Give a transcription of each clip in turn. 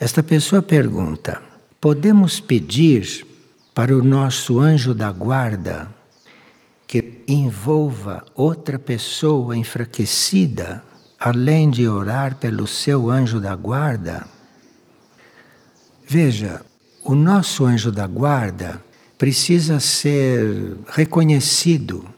Esta pessoa pergunta: podemos pedir para o nosso anjo da guarda que envolva outra pessoa enfraquecida, além de orar pelo seu anjo da guarda? Veja, o nosso anjo da guarda precisa ser reconhecido.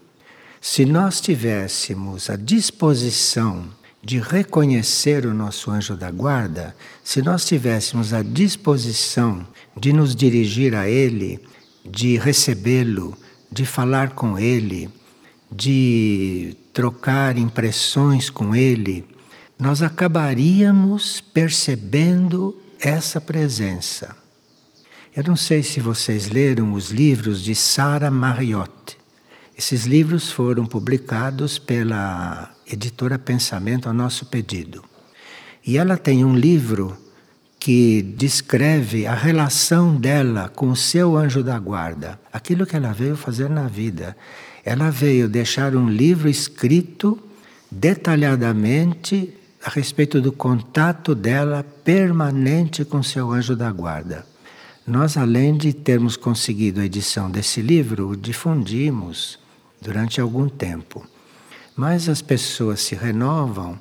Se nós tivéssemos a disposição de reconhecer o nosso anjo da guarda, se nós tivéssemos a disposição de nos dirigir a ele, de recebê-lo, de falar com ele, de trocar impressões com ele, nós acabaríamos percebendo essa presença. Eu não sei se vocês leram os livros de Sarah Marriott. Esses livros foram publicados pela editora Pensamento a nosso pedido. E ela tem um livro que descreve a relação dela com o seu anjo da guarda, aquilo que ela veio fazer na vida. Ela veio deixar um livro escrito detalhadamente a respeito do contato dela permanente com seu anjo da guarda. Nós, além de termos conseguido a edição desse livro, o difundimos durante algum tempo. Mas as pessoas se renovam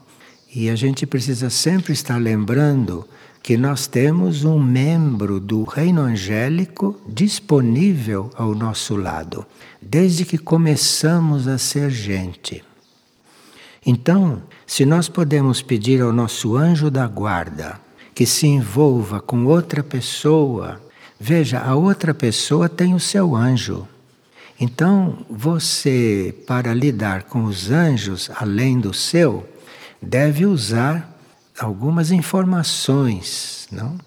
e a gente precisa sempre estar lembrando que nós temos um membro do reino angélico disponível ao nosso lado, desde que começamos a ser gente. Então, se nós podemos pedir ao nosso anjo da guarda que se envolva com outra pessoa Veja, a outra pessoa tem o seu anjo. Então, você, para lidar com os anjos além do seu, deve usar algumas informações, não?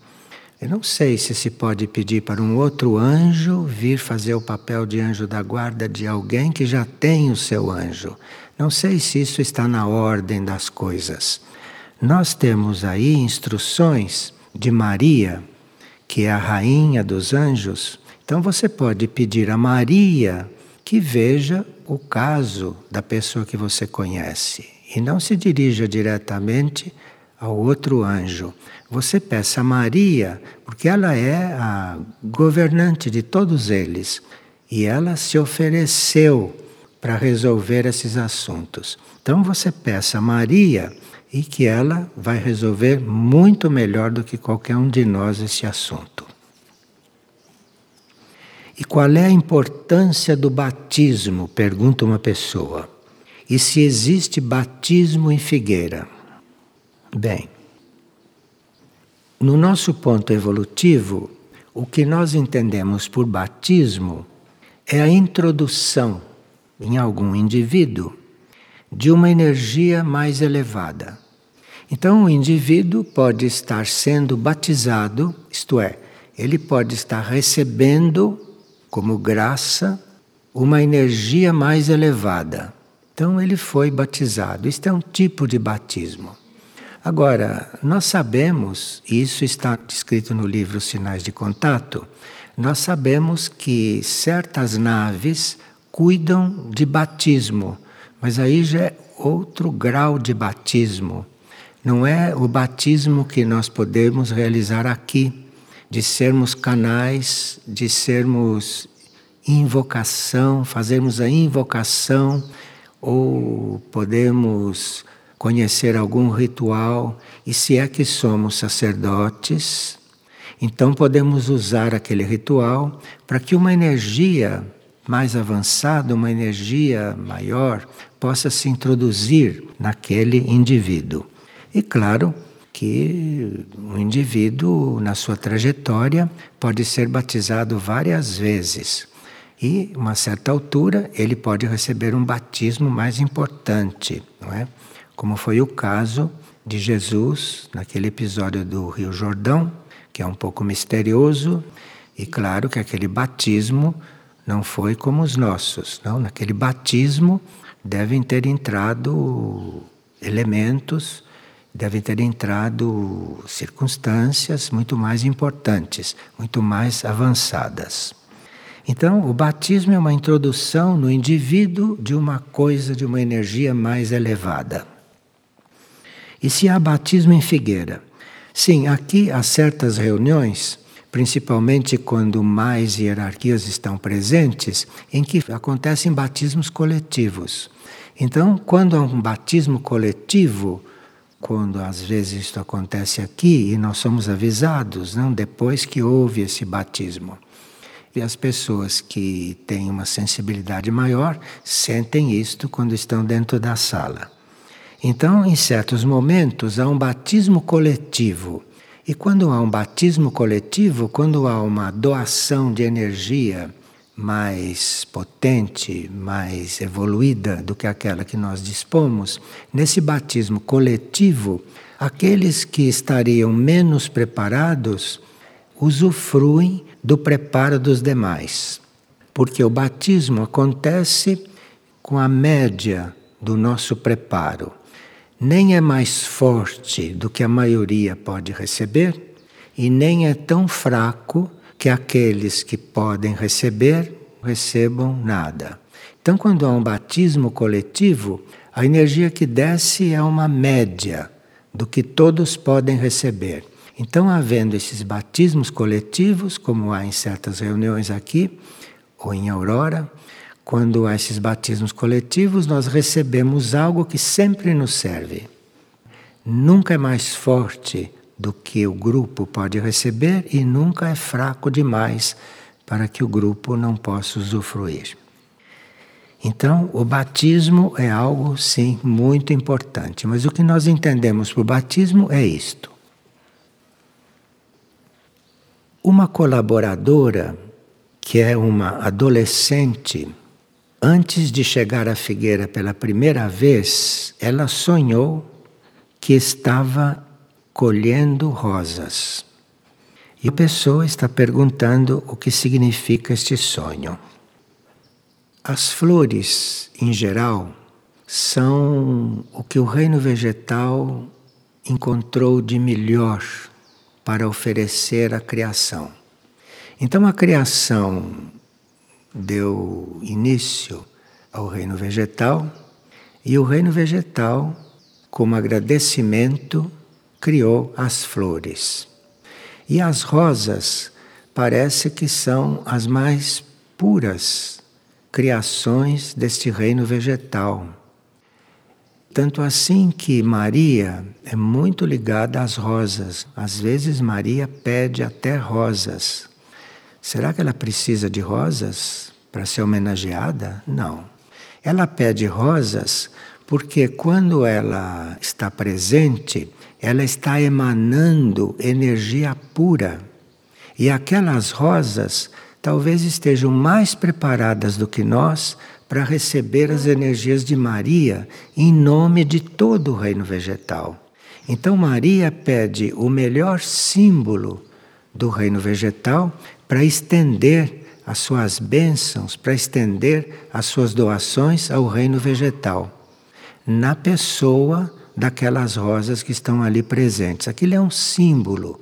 Eu não sei se se pode pedir para um outro anjo vir fazer o papel de anjo da guarda de alguém que já tem o seu anjo. Não sei se isso está na ordem das coisas. Nós temos aí instruções de Maria que é a rainha dos anjos, então você pode pedir a Maria que veja o caso da pessoa que você conhece e não se dirija diretamente ao outro anjo. Você peça a Maria, porque ela é a governante de todos eles e ela se ofereceu para resolver esses assuntos. Então você peça a Maria e que ela vai resolver muito melhor do que qualquer um de nós esse assunto. E qual é a importância do batismo? pergunta uma pessoa. E se existe batismo em figueira? Bem, no nosso ponto evolutivo, o que nós entendemos por batismo é a introdução em algum indivíduo de uma energia mais elevada. Então, o indivíduo pode estar sendo batizado, isto é, ele pode estar recebendo como graça uma energia mais elevada. Então, ele foi batizado. Isto é um tipo de batismo. Agora, nós sabemos, e isso está descrito no livro Sinais de Contato, nós sabemos que certas naves cuidam de batismo, mas aí já é outro grau de batismo não é o batismo que nós podemos realizar aqui, de sermos canais, de sermos invocação, fazermos a invocação, ou podemos conhecer algum ritual, e se é que somos sacerdotes, então podemos usar aquele ritual para que uma energia mais avançada, uma energia maior, possa se introduzir naquele indivíduo. E claro que o indivíduo, na sua trajetória, pode ser batizado várias vezes. E, uma certa altura, ele pode receber um batismo mais importante, não é? Como foi o caso de Jesus naquele episódio do Rio Jordão, que é um pouco misterioso, e claro que aquele batismo não foi como os nossos, não. Naquele batismo devem ter entrado elementos devem ter entrado circunstâncias muito mais importantes, muito mais avançadas. Então, o batismo é uma introdução no indivíduo de uma coisa, de uma energia mais elevada. E se há batismo em figueira? Sim, aqui há certas reuniões, principalmente quando mais hierarquias estão presentes, em que acontecem batismos coletivos. Então, quando há um batismo coletivo, quando às vezes isto acontece aqui e nós somos avisados, não depois que houve esse batismo. E as pessoas que têm uma sensibilidade maior sentem isto quando estão dentro da sala. Então, em certos momentos, há um batismo coletivo. E quando há um batismo coletivo, quando há uma doação de energia mais potente, mais evoluída do que aquela que nós dispomos, nesse batismo coletivo, aqueles que estariam menos preparados usufruem do preparo dos demais. Porque o batismo acontece com a média do nosso preparo nem é mais forte do que a maioria pode receber, e nem é tão fraco que aqueles que podem receber recebam nada. Então, quando há um batismo coletivo, a energia que desce é uma média do que todos podem receber. Então, havendo esses batismos coletivos, como há em certas reuniões aqui, ou em Aurora, quando há esses batismos coletivos, nós recebemos algo que sempre nos serve. Nunca é mais forte do que o grupo pode receber e nunca é fraco demais para que o grupo não possa usufruir. Então, o batismo é algo, sim, muito importante, mas o que nós entendemos por batismo é isto. Uma colaboradora, que é uma adolescente, Antes de chegar à figueira pela primeira vez, ela sonhou que estava colhendo rosas. E a pessoa está perguntando o que significa este sonho. As flores, em geral, são o que o reino vegetal encontrou de melhor para oferecer à criação. Então, a criação deu início ao reino vegetal e o reino vegetal, como agradecimento, criou as flores. E as rosas parece que são as mais puras criações deste reino vegetal. Tanto assim que Maria é muito ligada às rosas. Às vezes Maria pede até rosas Será que ela precisa de rosas para ser homenageada? Não. Ela pede rosas porque quando ela está presente, ela está emanando energia pura. E aquelas rosas talvez estejam mais preparadas do que nós para receber as energias de Maria em nome de todo o reino vegetal. Então Maria pede o melhor símbolo do reino vegetal para estender as suas bênçãos, para estender as suas doações ao reino vegetal, na pessoa daquelas rosas que estão ali presentes. Aquilo é um símbolo.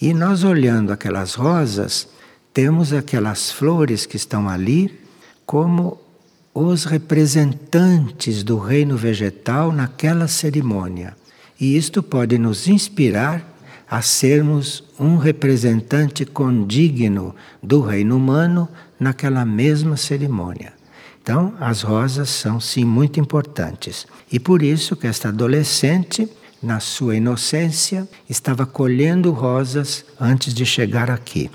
E nós olhando aquelas rosas, temos aquelas flores que estão ali como os representantes do reino vegetal naquela cerimônia. E isto pode nos inspirar a sermos um representante condigno do reino humano naquela mesma cerimônia. Então, as rosas são sim muito importantes. E por isso que esta adolescente, na sua inocência, estava colhendo rosas antes de chegar aqui.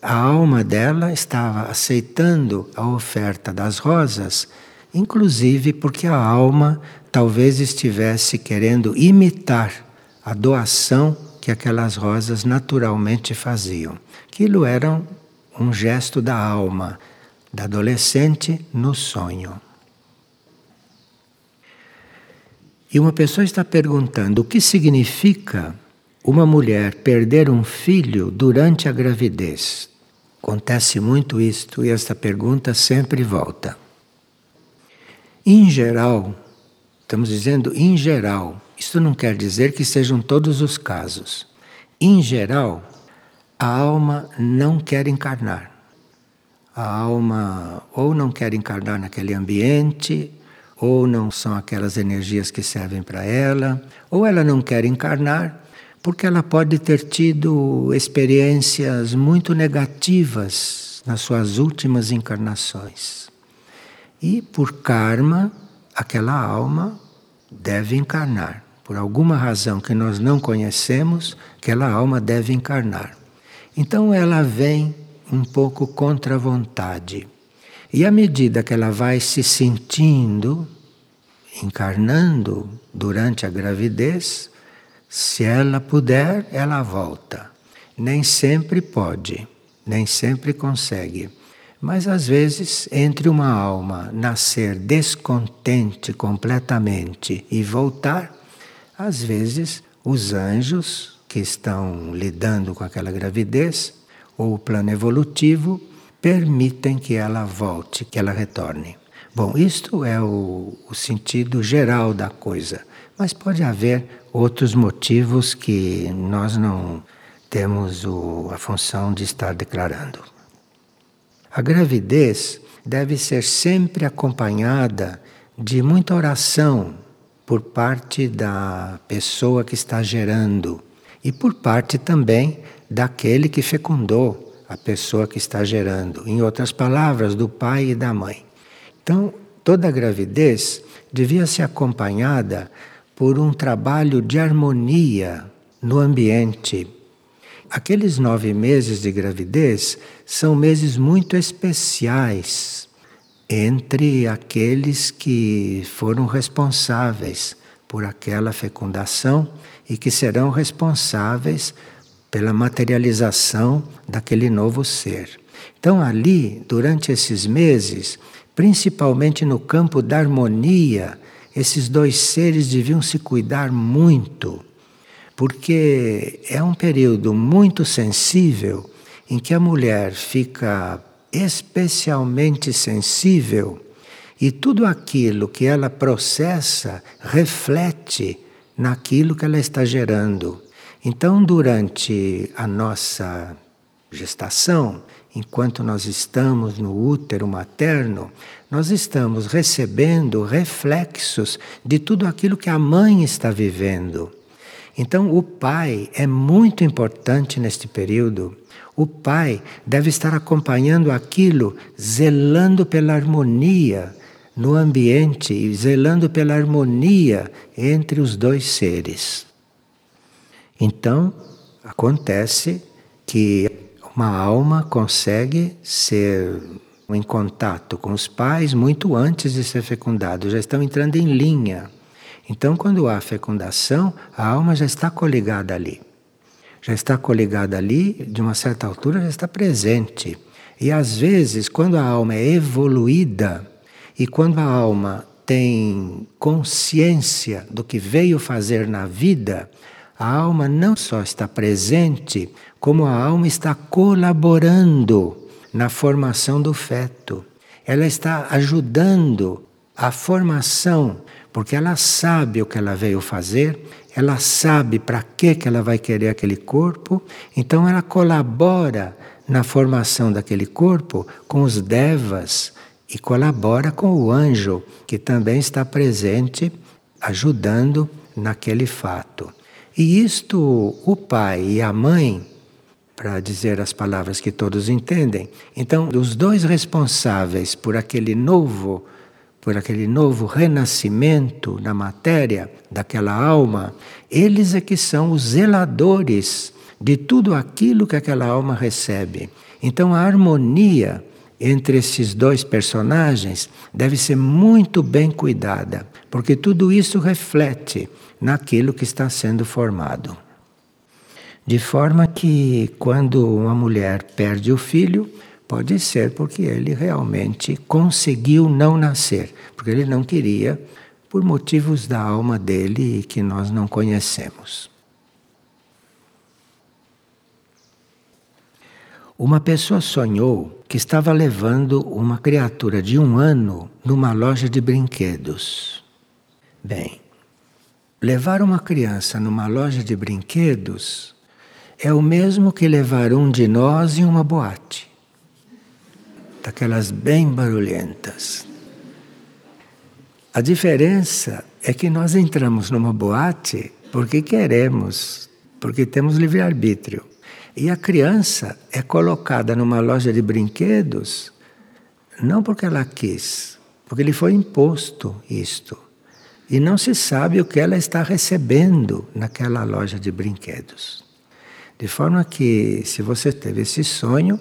A alma dela estava aceitando a oferta das rosas, inclusive porque a alma talvez estivesse querendo imitar a doação que aquelas rosas naturalmente faziam. Aquilo era um gesto da alma, da adolescente no sonho. E uma pessoa está perguntando o que significa uma mulher perder um filho durante a gravidez. Acontece muito isto e esta pergunta sempre volta. Em geral, estamos dizendo em geral, isso não quer dizer que sejam todos os casos. Em geral, a alma não quer encarnar. A alma ou não quer encarnar naquele ambiente, ou não são aquelas energias que servem para ela, ou ela não quer encarnar porque ela pode ter tido experiências muito negativas nas suas últimas encarnações. E por karma, aquela alma deve encarnar. Por alguma razão que nós não conhecemos, aquela alma deve encarnar. Então ela vem um pouco contra a vontade. E à medida que ela vai se sentindo, encarnando durante a gravidez, se ela puder, ela volta. Nem sempre pode, nem sempre consegue. Mas às vezes, entre uma alma nascer descontente completamente e voltar, às vezes os anjos que estão lidando com aquela gravidez, ou o plano evolutivo, permitem que ela volte, que ela retorne. Bom, isto é o, o sentido geral da coisa, mas pode haver outros motivos que nós não temos o, a função de estar declarando. A gravidez deve ser sempre acompanhada de muita oração por parte da pessoa que está gerando e por parte também daquele que fecundou a pessoa que está gerando. Em outras palavras, do pai e da mãe. Então, toda gravidez devia ser acompanhada por um trabalho de harmonia no ambiente Aqueles nove meses de gravidez são meses muito especiais entre aqueles que foram responsáveis por aquela fecundação e que serão responsáveis pela materialização daquele novo ser. Então, ali, durante esses meses, principalmente no campo da harmonia, esses dois seres deviam se cuidar muito porque é um período muito sensível em que a mulher fica especialmente sensível e tudo aquilo que ela processa reflete naquilo que ela está gerando. Então, durante a nossa gestação, enquanto nós estamos no útero materno, nós estamos recebendo reflexos de tudo aquilo que a mãe está vivendo. Então, o pai é muito importante neste período. O pai deve estar acompanhando aquilo, zelando pela harmonia no ambiente e zelando pela harmonia entre os dois seres. Então, acontece que uma alma consegue ser em contato com os pais muito antes de ser fecundado, já estão entrando em linha. Então, quando há fecundação, a alma já está coligada ali. Já está coligada ali, de uma certa altura já está presente. E às vezes, quando a alma é evoluída e quando a alma tem consciência do que veio fazer na vida, a alma não só está presente, como a alma está colaborando na formação do feto. Ela está ajudando a formação porque ela sabe o que ela veio fazer, ela sabe para que que ela vai querer aquele corpo, então ela colabora na formação daquele corpo com os devas e colabora com o anjo que também está presente ajudando naquele fato. E isto o pai e a mãe para dizer as palavras que todos entendem. Então, os dois responsáveis por aquele novo por aquele novo renascimento na matéria daquela alma, eles é que são os zeladores de tudo aquilo que aquela alma recebe. Então a harmonia entre esses dois personagens deve ser muito bem cuidada, porque tudo isso reflete naquilo que está sendo formado. De forma que quando uma mulher perde o filho, Pode ser porque ele realmente conseguiu não nascer, porque ele não queria, por motivos da alma dele que nós não conhecemos. Uma pessoa sonhou que estava levando uma criatura de um ano numa loja de brinquedos. Bem, levar uma criança numa loja de brinquedos é o mesmo que levar um de nós em uma boate daquelas bem barulhentas. A diferença é que nós entramos numa boate porque queremos porque temos livre-arbítrio. E a criança é colocada numa loja de brinquedos não porque ela quis, porque lhe foi imposto isto. E não se sabe o que ela está recebendo naquela loja de brinquedos. De forma que, se você teve esse sonho,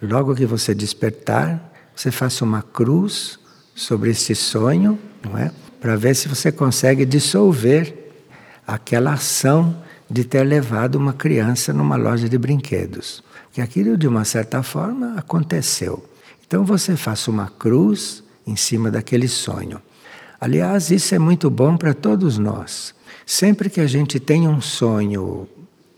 logo que você despertar, você faça uma cruz sobre esse sonho, não é? Para ver se você consegue dissolver aquela ação de ter levado uma criança numa loja de brinquedos. Que aquilo, de uma certa forma, aconteceu. Então você faça uma cruz em cima daquele sonho. Aliás, isso é muito bom para todos nós. Sempre que a gente tem um sonho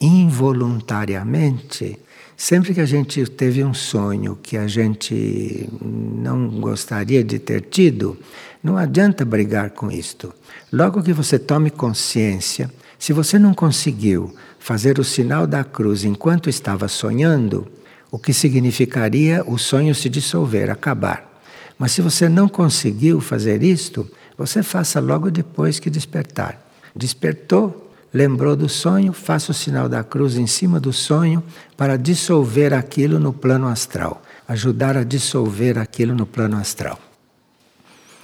involuntariamente, sempre que a gente teve um sonho que a gente não gostaria de ter tido, não adianta brigar com isto. Logo que você tome consciência, se você não conseguiu fazer o sinal da cruz enquanto estava sonhando, o que significaria o sonho se dissolver, acabar. Mas se você não conseguiu fazer isto, você faça logo depois que despertar. Despertou, lembrou do sonho, faça o sinal da cruz em cima do sonho para dissolver aquilo no plano astral, ajudar a dissolver aquilo no plano astral.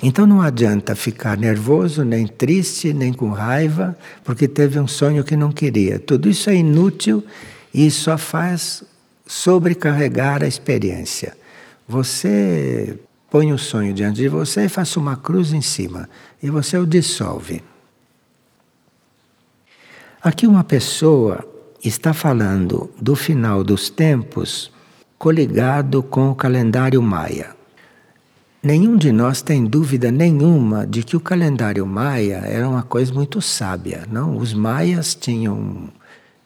Então não adianta ficar nervoso, nem triste, nem com raiva, porque teve um sonho que não queria. Tudo isso é inútil e só faz sobrecarregar a experiência. Você põe o sonho diante de você e faça uma cruz em cima e você o dissolve. Aqui uma pessoa está falando do final dos tempos coligado com o calendário maia. Nenhum de nós tem dúvida nenhuma de que o calendário maia era uma coisa muito sábia, não? Os maias tinham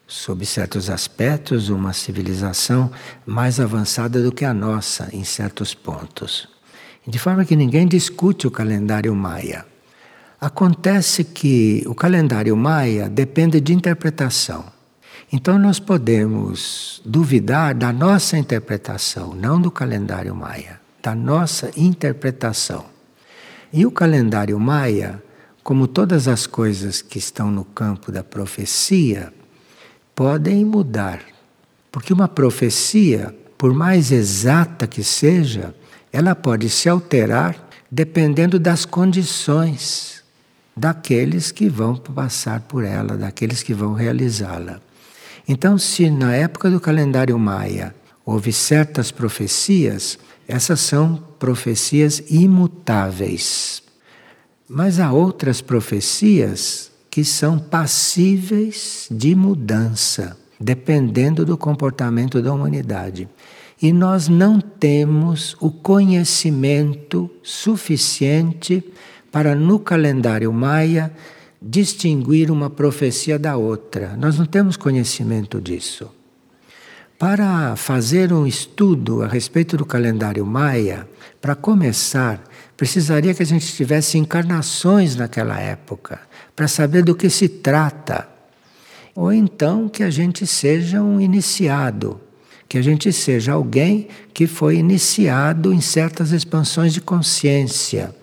sob certos aspectos uma civilização mais avançada do que a nossa em certos pontos. De forma que ninguém discute o calendário maia. Acontece que o calendário maia depende de interpretação. Então nós podemos duvidar da nossa interpretação, não do calendário maia, da nossa interpretação. E o calendário maia, como todas as coisas que estão no campo da profecia, podem mudar. Porque uma profecia, por mais exata que seja, ela pode se alterar dependendo das condições daqueles que vão passar por ela, daqueles que vão realizá-la. Então, se na época do calendário maia houve certas profecias, essas são profecias imutáveis. Mas há outras profecias que são passíveis de mudança, dependendo do comportamento da humanidade e nós não temos o conhecimento suficiente para, no calendário maia, distinguir uma profecia da outra. Nós não temos conhecimento disso. Para fazer um estudo a respeito do calendário maia, para começar, precisaria que a gente tivesse encarnações naquela época, para saber do que se trata. Ou então que a gente seja um iniciado que a gente seja alguém que foi iniciado em certas expansões de consciência.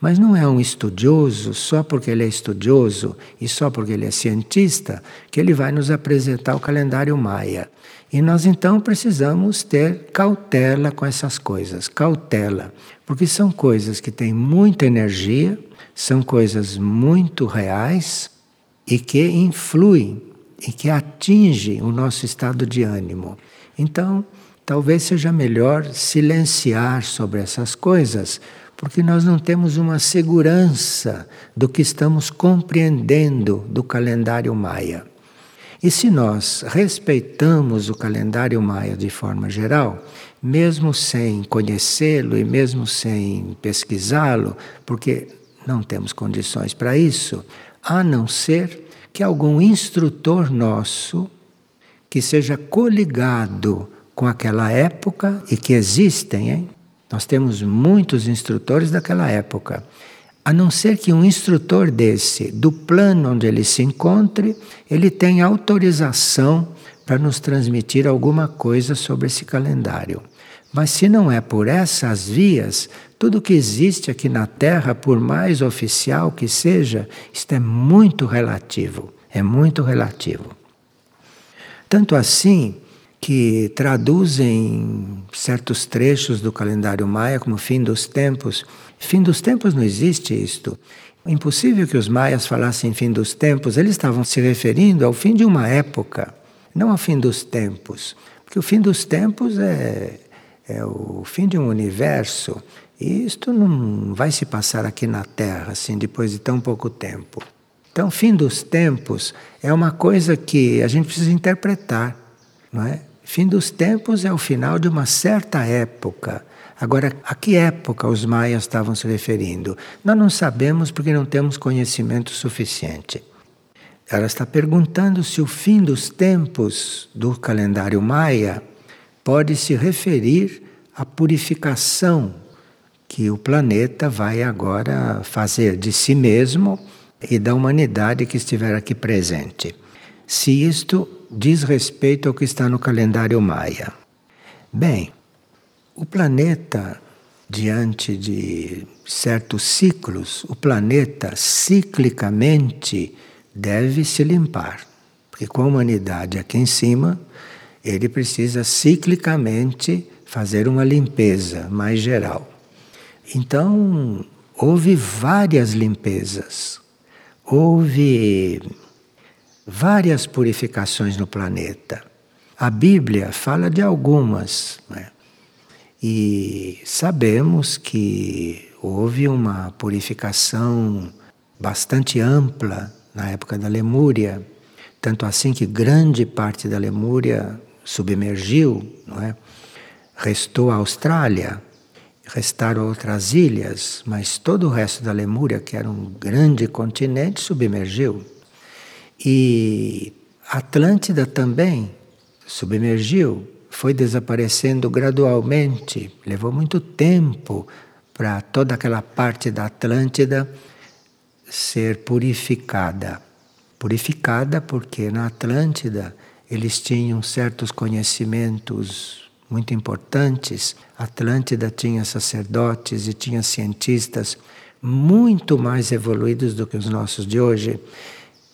Mas não é um estudioso só porque ele é estudioso e só porque ele é cientista que ele vai nos apresentar o calendário maia. E nós então precisamos ter cautela com essas coisas, cautela, porque são coisas que têm muita energia, são coisas muito reais e que influem e que atingem o nosso estado de ânimo. Então, talvez seja melhor silenciar sobre essas coisas, porque nós não temos uma segurança do que estamos compreendendo do calendário maia. E se nós respeitamos o calendário maia de forma geral, mesmo sem conhecê-lo e mesmo sem pesquisá-lo, porque não temos condições para isso, a não ser que algum instrutor nosso que seja coligado com aquela época e que existem, hein? Nós temos muitos instrutores daquela época. A não ser que um instrutor desse, do plano onde ele se encontre, ele tenha autorização para nos transmitir alguma coisa sobre esse calendário. Mas se não é por essas vias, tudo que existe aqui na Terra, por mais oficial que seja, isto é muito relativo. É muito relativo. Tanto assim que traduzem certos trechos do calendário maia como fim dos tempos. Fim dos tempos não existe isto. Impossível que os maias falassem fim dos tempos, eles estavam se referindo ao fim de uma época, não ao fim dos tempos. Porque o fim dos tempos é, é o fim de um universo. E isto não vai se passar aqui na Terra, assim, depois de tão pouco tempo. Então, fim dos tempos é uma coisa que a gente precisa interpretar, não é? Fim dos tempos é o final de uma certa época. Agora, a que época os maias estavam se referindo? Nós não sabemos porque não temos conhecimento suficiente. Ela está perguntando se o fim dos tempos do calendário maia pode se referir à purificação que o planeta vai agora fazer de si mesmo e da humanidade que estiver aqui presente. Se isto diz respeito ao que está no calendário maia. Bem, o planeta, diante de certos ciclos, o planeta ciclicamente deve se limpar. Porque com a humanidade aqui em cima, ele precisa ciclicamente fazer uma limpeza mais geral. Então, houve várias limpezas, houve várias purificações no planeta. A Bíblia fala de algumas, né? e sabemos que houve uma purificação bastante ampla na época da Lemúria, tanto assim que grande parte da Lemúria submergiu, não é? Restou a Austrália, Restaram outras ilhas, mas todo o resto da Lemúria, que era um grande continente, submergiu. E Atlântida também submergiu, foi desaparecendo gradualmente. Levou muito tempo para toda aquela parte da Atlântida ser purificada. Purificada porque na Atlântida eles tinham certos conhecimentos muito importantes. Atlântida tinha sacerdotes e tinha cientistas muito mais evoluídos do que os nossos de hoje,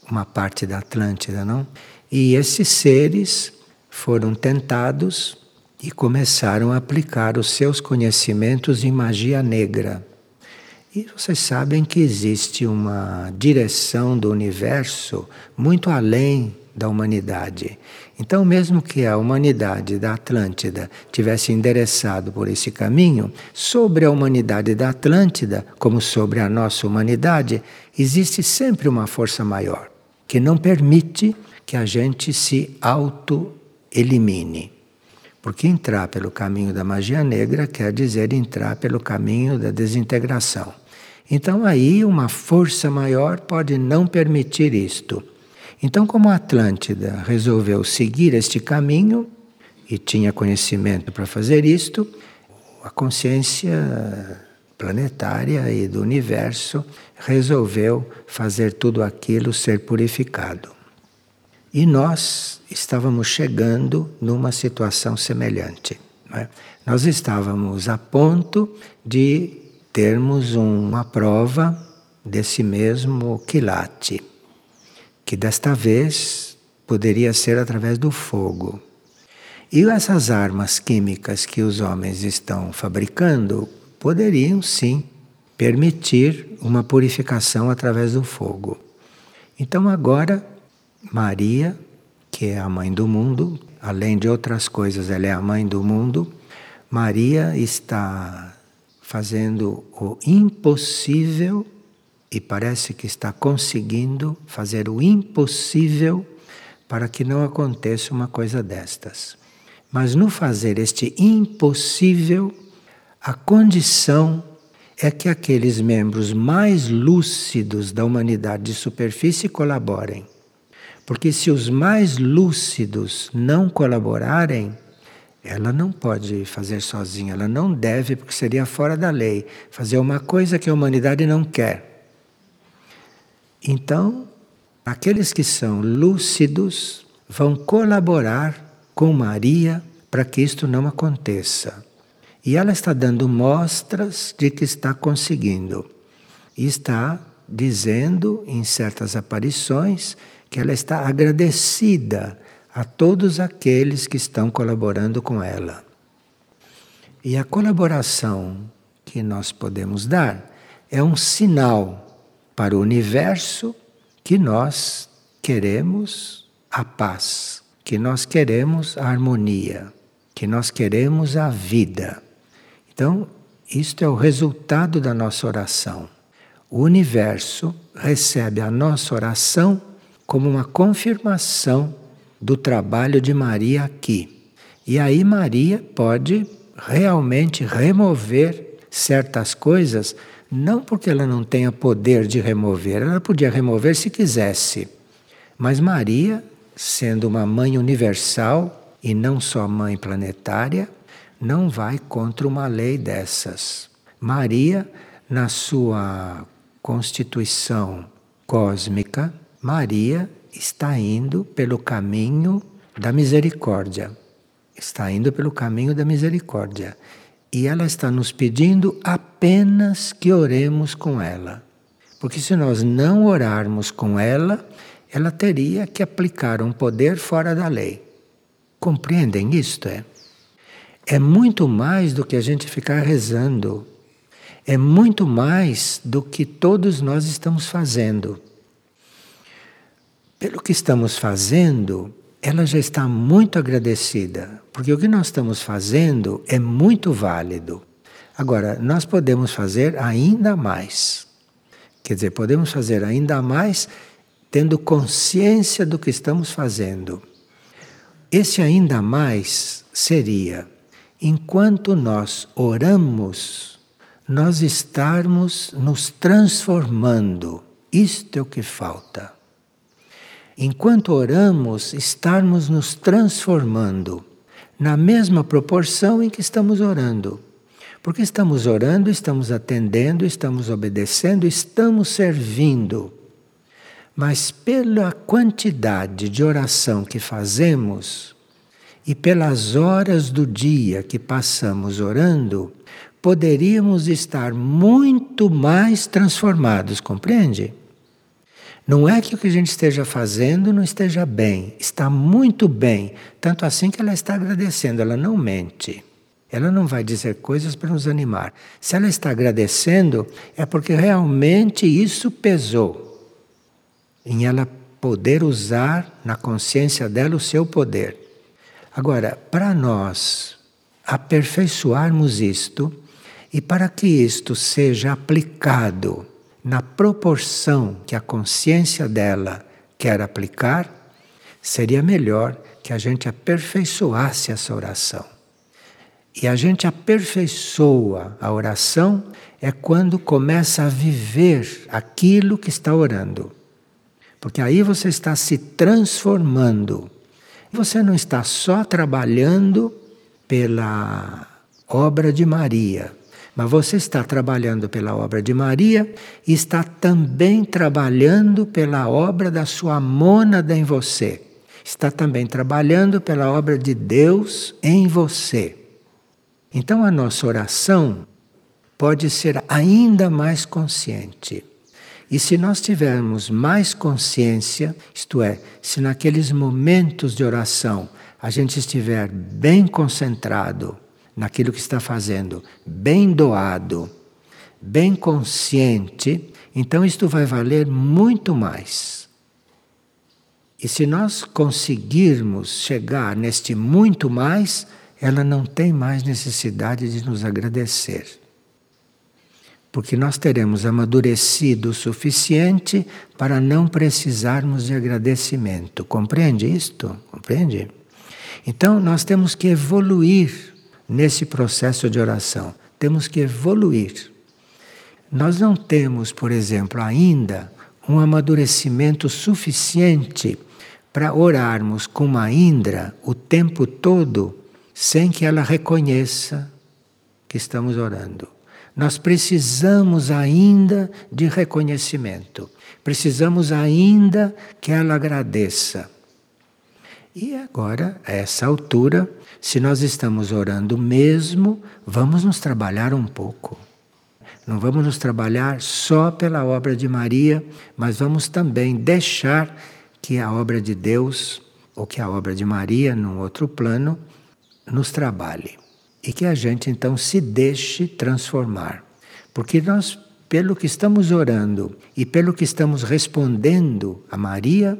uma parte da Atlântida, não? E esses seres foram tentados e começaram a aplicar os seus conhecimentos em magia negra. E vocês sabem que existe uma direção do universo muito além da humanidade. Então, mesmo que a humanidade da Atlântida tivesse endereçado por esse caminho, sobre a humanidade da Atlântida, como sobre a nossa humanidade, existe sempre uma força maior que não permite que a gente se auto-elimine. Porque entrar pelo caminho da magia negra quer dizer entrar pelo caminho da desintegração. Então, aí, uma força maior pode não permitir isto. Então, como a Atlântida resolveu seguir este caminho e tinha conhecimento para fazer isto, a consciência planetária e do universo resolveu fazer tudo aquilo ser purificado. E nós estávamos chegando numa situação semelhante. É? Nós estávamos a ponto de termos uma prova desse mesmo quilate que desta vez poderia ser através do fogo. E essas armas químicas que os homens estão fabricando poderiam sim permitir uma purificação através do fogo. Então agora Maria, que é a mãe do mundo, além de outras coisas, ela é a mãe do mundo. Maria está fazendo o impossível e parece que está conseguindo fazer o impossível para que não aconteça uma coisa destas. Mas no fazer este impossível, a condição é que aqueles membros mais lúcidos da humanidade de superfície colaborem. Porque se os mais lúcidos não colaborarem, ela não pode fazer sozinha, ela não deve, porque seria fora da lei, fazer uma coisa que a humanidade não quer. Então, aqueles que são lúcidos vão colaborar com Maria para que isto não aconteça. E ela está dando mostras de que está conseguindo. E está dizendo em certas aparições que ela está agradecida a todos aqueles que estão colaborando com ela. E a colaboração que nós podemos dar é um sinal para o universo que nós queremos a paz, que nós queremos a harmonia, que nós queremos a vida. Então, isto é o resultado da nossa oração. O universo recebe a nossa oração como uma confirmação do trabalho de Maria aqui. E aí Maria pode realmente remover certas coisas, não porque ela não tenha poder de remover, ela podia remover se quisesse. Mas Maria, sendo uma mãe universal e não só mãe planetária, não vai contra uma lei dessas. Maria, na sua constituição cósmica, Maria está indo pelo caminho da misericórdia. Está indo pelo caminho da misericórdia. E ela está nos pedindo apenas que oremos com ela. Porque se nós não orarmos com ela, ela teria que aplicar um poder fora da lei. Compreendem isto? É? É muito mais do que a gente ficar rezando. É muito mais do que todos nós estamos fazendo. Pelo que estamos fazendo, ela já está muito agradecida, porque o que nós estamos fazendo é muito válido. Agora, nós podemos fazer ainda mais. Quer dizer, podemos fazer ainda mais tendo consciência do que estamos fazendo. Esse ainda mais seria, enquanto nós oramos, nós estarmos nos transformando. Isto é o que falta enquanto oramos, estarmos nos transformando na mesma proporção em que estamos orando. Porque estamos orando, estamos atendendo, estamos obedecendo, estamos servindo. Mas pela quantidade de oração que fazemos e pelas horas do dia que passamos orando, poderíamos estar muito mais transformados, compreende? Não é que o que a gente esteja fazendo não esteja bem, está muito bem, tanto assim que ela está agradecendo, ela não mente. Ela não vai dizer coisas para nos animar. Se ela está agradecendo, é porque realmente isso pesou em ela poder usar na consciência dela o seu poder. Agora, para nós aperfeiçoarmos isto e para que isto seja aplicado na proporção que a consciência dela quer aplicar, seria melhor que a gente aperfeiçoasse essa oração. E a gente aperfeiçoa a oração é quando começa a viver aquilo que está orando. Porque aí você está se transformando. Você não está só trabalhando pela obra de Maria, mas você está trabalhando pela obra de Maria e está também trabalhando pela obra da sua mônada em você. Está também trabalhando pela obra de Deus em você. Então a nossa oração pode ser ainda mais consciente. E se nós tivermos mais consciência, isto é, se naqueles momentos de oração a gente estiver bem concentrado, naquilo que está fazendo, bem doado, bem consciente, então isto vai valer muito mais. E se nós conseguirmos chegar neste muito mais, ela não tem mais necessidade de nos agradecer. Porque nós teremos amadurecido o suficiente para não precisarmos de agradecimento. Compreende isto? Compreende? Então nós temos que evoluir nesse processo de oração. Temos que evoluir. Nós não temos, por exemplo, ainda um amadurecimento suficiente para orarmos com uma Indra o tempo todo sem que ela reconheça que estamos orando. Nós precisamos ainda de reconhecimento. Precisamos ainda que ela agradeça. E agora, a essa altura, se nós estamos orando mesmo, vamos nos trabalhar um pouco. Não vamos nos trabalhar só pela obra de Maria, mas vamos também deixar que a obra de Deus, ou que a obra de Maria, num outro plano, nos trabalhe. E que a gente então se deixe transformar. Porque nós, pelo que estamos orando e pelo que estamos respondendo a Maria,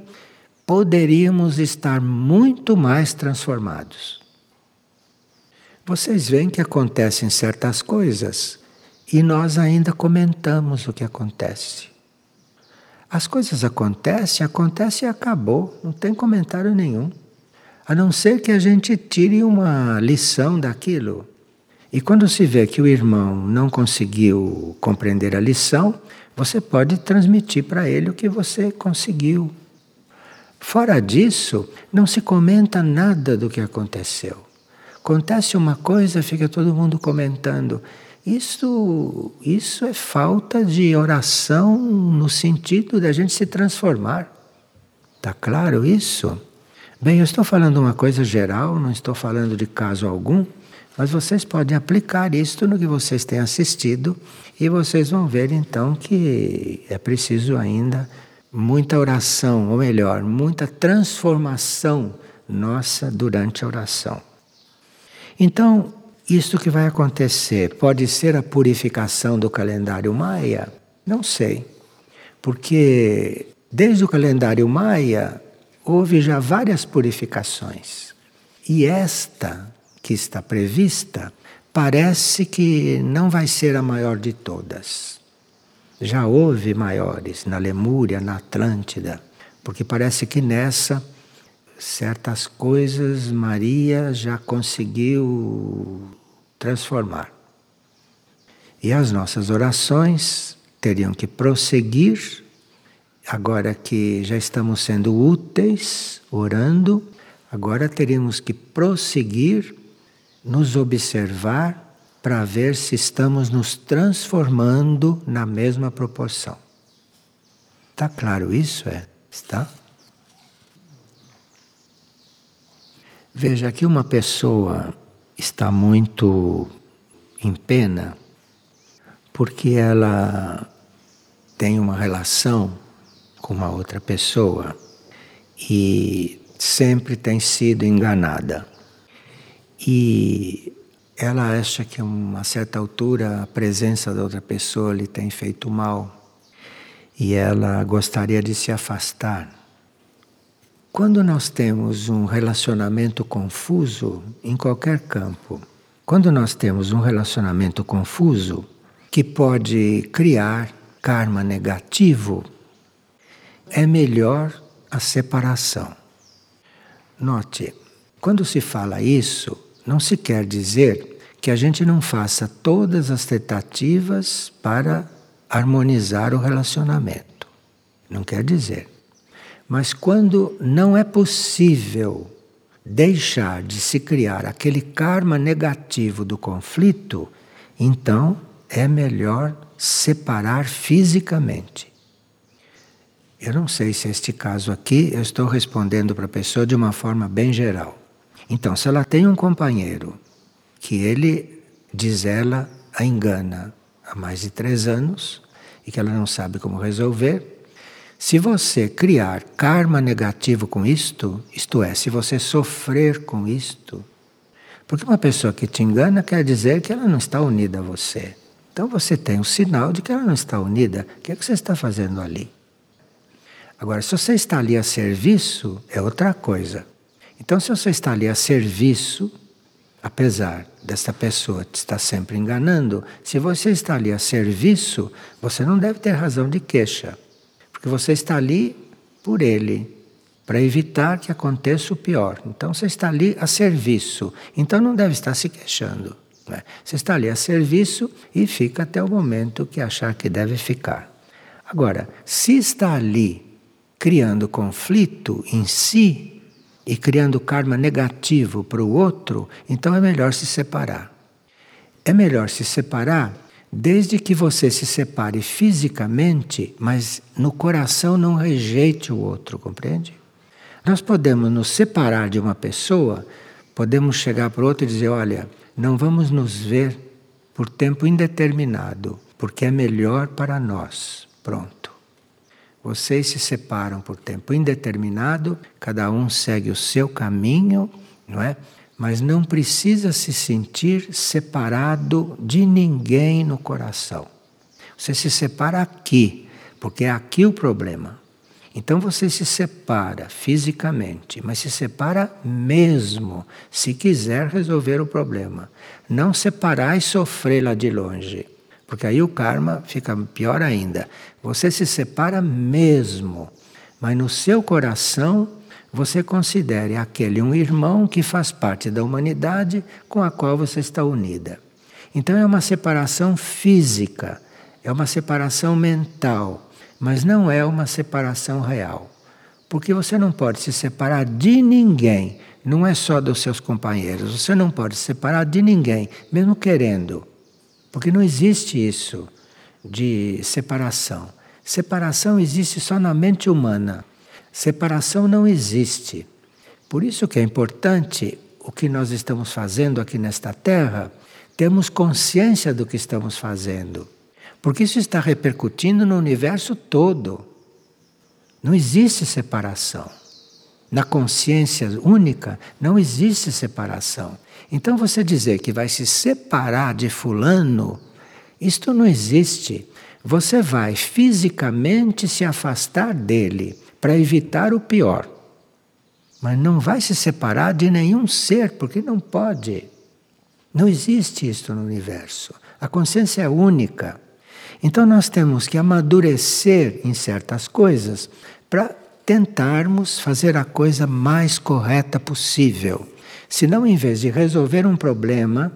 poderíamos estar muito mais transformados. Vocês veem que acontecem certas coisas e nós ainda comentamos o que acontece. As coisas acontecem, acontece e acabou, não tem comentário nenhum. A não ser que a gente tire uma lição daquilo. E quando se vê que o irmão não conseguiu compreender a lição, você pode transmitir para ele o que você conseguiu. Fora disso, não se comenta nada do que aconteceu. Acontece uma coisa, fica todo mundo comentando. Isso, isso é falta de oração no sentido da gente se transformar. Está claro isso? Bem, eu estou falando uma coisa geral, não estou falando de caso algum, mas vocês podem aplicar isto no que vocês têm assistido e vocês vão ver então que é preciso ainda muita oração, ou melhor, muita transformação nossa durante a oração. Então, isso que vai acontecer pode ser a purificação do calendário maia? Não sei. Porque desde o calendário maia houve já várias purificações. E esta que está prevista parece que não vai ser a maior de todas. Já houve maiores na Lemúria, na Atlântida, porque parece que nessa certas coisas Maria já conseguiu transformar. E as nossas orações teriam que prosseguir, agora que já estamos sendo úteis, orando, agora teríamos que prosseguir, nos observar para ver se estamos nos transformando na mesma proporção. Está claro isso? É? Está? Veja que uma pessoa está muito em pena porque ela tem uma relação com uma outra pessoa e sempre tem sido enganada. E ela acha que a uma certa altura a presença da outra pessoa lhe tem feito mal e ela gostaria de se afastar. Quando nós temos um relacionamento confuso em qualquer campo, quando nós temos um relacionamento confuso que pode criar karma negativo, é melhor a separação. Note, quando se fala isso, não se quer dizer que a gente não faça todas as tentativas para harmonizar o relacionamento. Não quer dizer. Mas quando não é possível deixar de se criar aquele karma negativo do conflito, então é melhor separar fisicamente. Eu não sei se este caso aqui eu estou respondendo para a pessoa de uma forma bem geral. Então, se ela tem um companheiro que ele, diz ela, a engana há mais de três anos e que ela não sabe como resolver, se você criar karma negativo com isto, isto é, se você sofrer com isto, porque uma pessoa que te engana quer dizer que ela não está unida a você. Então você tem um sinal de que ela não está unida. O que, é que você está fazendo ali? Agora, se você está ali a serviço, é outra coisa. Então, se você está ali a serviço, apesar desta pessoa te estar sempre enganando, se você está ali a serviço, você não deve ter razão de queixa. Porque você está ali por ele, para evitar que aconteça o pior. Então você está ali a serviço. Então não deve estar se queixando. Né? Você está ali a serviço e fica até o momento que achar que deve ficar. Agora, se está ali criando conflito em si e criando karma negativo para o outro, então é melhor se separar. É melhor se separar Desde que você se separe fisicamente, mas no coração não rejeite o outro, compreende? Nós podemos nos separar de uma pessoa, podemos chegar para outro e dizer: olha, não vamos nos ver por tempo indeterminado, porque é melhor para nós. Pronto. Vocês se separam por tempo indeterminado, cada um segue o seu caminho, não é? Mas não precisa se sentir separado de ninguém no coração. Você se separa aqui, porque é aqui o problema. Então você se separa fisicamente, mas se separa mesmo, se quiser resolver o problema. Não separar e sofrer lá de longe, porque aí o karma fica pior ainda. Você se separa mesmo, mas no seu coração você considere aquele um irmão que faz parte da humanidade com a qual você está unida. Então é uma separação física, é uma separação mental mas não é uma separação real. Porque você não pode se separar de ninguém, não é só dos seus companheiros, você não pode se separar de ninguém, mesmo querendo. Porque não existe isso de separação. Separação existe só na mente humana. Separação não existe. Por isso que é importante o que nós estamos fazendo aqui nesta terra, termos consciência do que estamos fazendo. Porque isso está repercutindo no universo todo. Não existe separação. Na consciência única não existe separação. Então você dizer que vai se separar de fulano, isto não existe. Você vai fisicamente se afastar dele para evitar o pior. Mas não vai se separar de nenhum ser, porque não pode. Não existe isto no universo. A consciência é única. Então nós temos que amadurecer em certas coisas para tentarmos fazer a coisa mais correta possível. Senão, em vez de resolver um problema